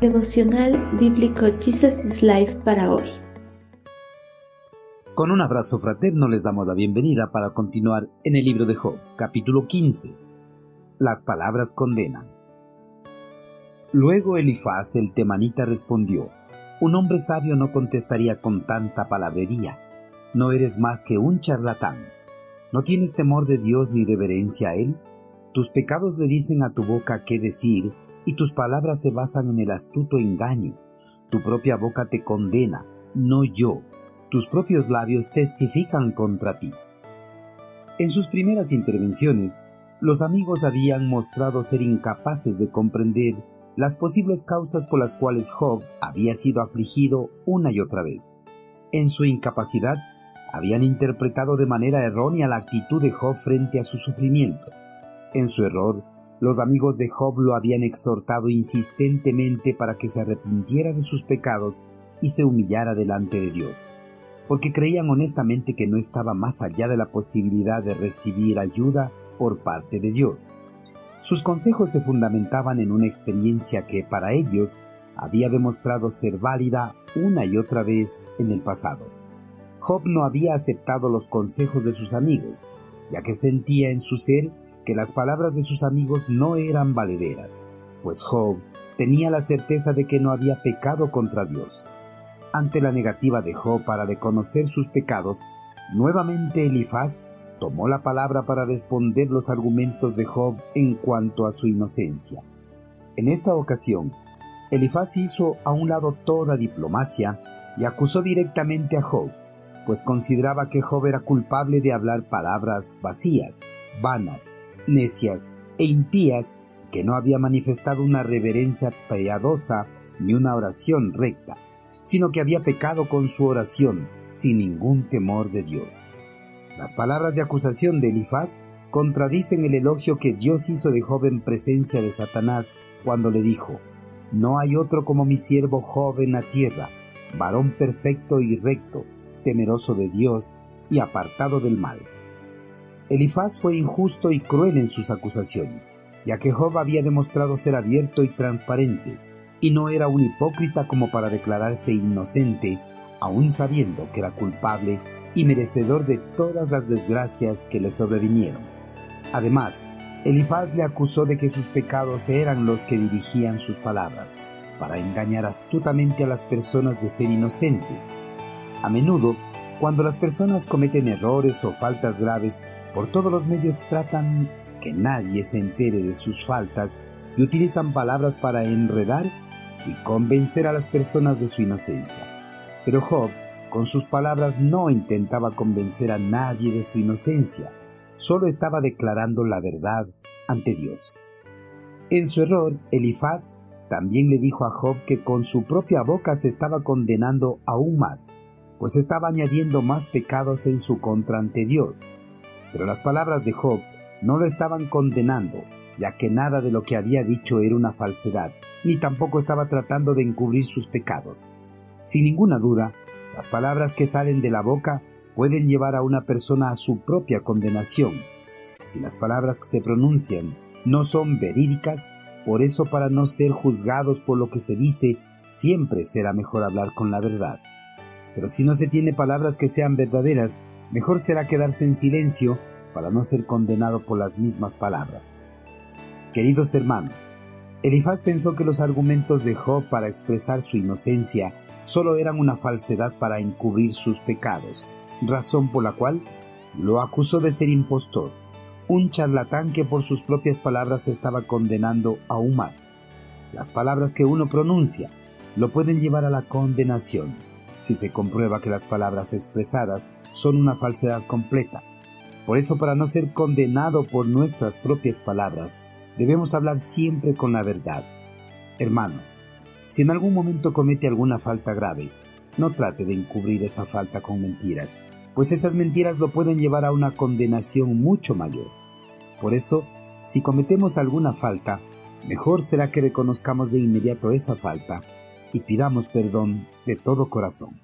Devocional Bíblico Jesus is Life para hoy. Con un abrazo fraterno les damos la bienvenida para continuar en el libro de Job, capítulo 15. Las palabras condenan. Luego Elifaz el temanita respondió, Un hombre sabio no contestaría con tanta palabrería. No eres más que un charlatán. ¿No tienes temor de Dios ni reverencia a Él? Tus pecados le dicen a tu boca qué decir y tus palabras se basan en el astuto engaño. Tu propia boca te condena, no yo. Tus propios labios testifican contra ti. En sus primeras intervenciones, los amigos habían mostrado ser incapaces de comprender las posibles causas por las cuales Job había sido afligido una y otra vez. En su incapacidad, habían interpretado de manera errónea la actitud de Job frente a su sufrimiento. En su error, los amigos de Job lo habían exhortado insistentemente para que se arrepintiera de sus pecados y se humillara delante de Dios, porque creían honestamente que no estaba más allá de la posibilidad de recibir ayuda por parte de Dios. Sus consejos se fundamentaban en una experiencia que para ellos había demostrado ser válida una y otra vez en el pasado. Job no había aceptado los consejos de sus amigos, ya que sentía en su ser que las palabras de sus amigos no eran valederas, pues Job tenía la certeza de que no había pecado contra Dios. Ante la negativa de Job para reconocer sus pecados, nuevamente Elifaz tomó la palabra para responder los argumentos de Job en cuanto a su inocencia. En esta ocasión, Elifaz hizo a un lado toda diplomacia y acusó directamente a Job, pues consideraba que Job era culpable de hablar palabras vacías, vanas, necias e impías que no había manifestado una reverencia piadosa ni una oración recta, sino que había pecado con su oración sin ningún temor de Dios. Las palabras de acusación de Elifaz contradicen el elogio que Dios hizo de Job en presencia de Satanás cuando le dijo, No hay otro como mi siervo Job en la tierra, varón perfecto y recto, temeroso de Dios y apartado del mal. Elifaz fue injusto y cruel en sus acusaciones, ya que Job había demostrado ser abierto y transparente, y no era un hipócrita como para declararse inocente, aun sabiendo que era culpable y merecedor de todas las desgracias que le sobrevinieron. Además, Elifaz le acusó de que sus pecados eran los que dirigían sus palabras, para engañar astutamente a las personas de ser inocente. A menudo, cuando las personas cometen errores o faltas graves, por todos los medios tratan que nadie se entere de sus faltas y utilizan palabras para enredar y convencer a las personas de su inocencia. Pero Job, con sus palabras, no intentaba convencer a nadie de su inocencia, solo estaba declarando la verdad ante Dios. En su error, Elifaz también le dijo a Job que con su propia boca se estaba condenando aún más, pues estaba añadiendo más pecados en su contra ante Dios, pero las palabras de Job no lo estaban condenando, ya que nada de lo que había dicho era una falsedad, ni tampoco estaba tratando de encubrir sus pecados. Sin ninguna duda, las palabras que salen de la boca pueden llevar a una persona a su propia condenación. Si las palabras que se pronuncian no son verídicas, por eso para no ser juzgados por lo que se dice, siempre será mejor hablar con la verdad. Pero si no se tiene palabras que sean verdaderas, mejor será quedarse en silencio para no ser condenado por las mismas palabras. Queridos hermanos, Elifaz pensó que los argumentos de Job para expresar su inocencia solo eran una falsedad para encubrir sus pecados, razón por la cual lo acusó de ser impostor, un charlatán que por sus propias palabras estaba condenando aún más. Las palabras que uno pronuncia lo pueden llevar a la condenación si se comprueba que las palabras expresadas son una falsedad completa. Por eso, para no ser condenado por nuestras propias palabras, debemos hablar siempre con la verdad. Hermano, si en algún momento comete alguna falta grave, no trate de encubrir esa falta con mentiras, pues esas mentiras lo pueden llevar a una condenación mucho mayor. Por eso, si cometemos alguna falta, mejor será que reconozcamos de inmediato esa falta y pidamos perdón de todo corazón.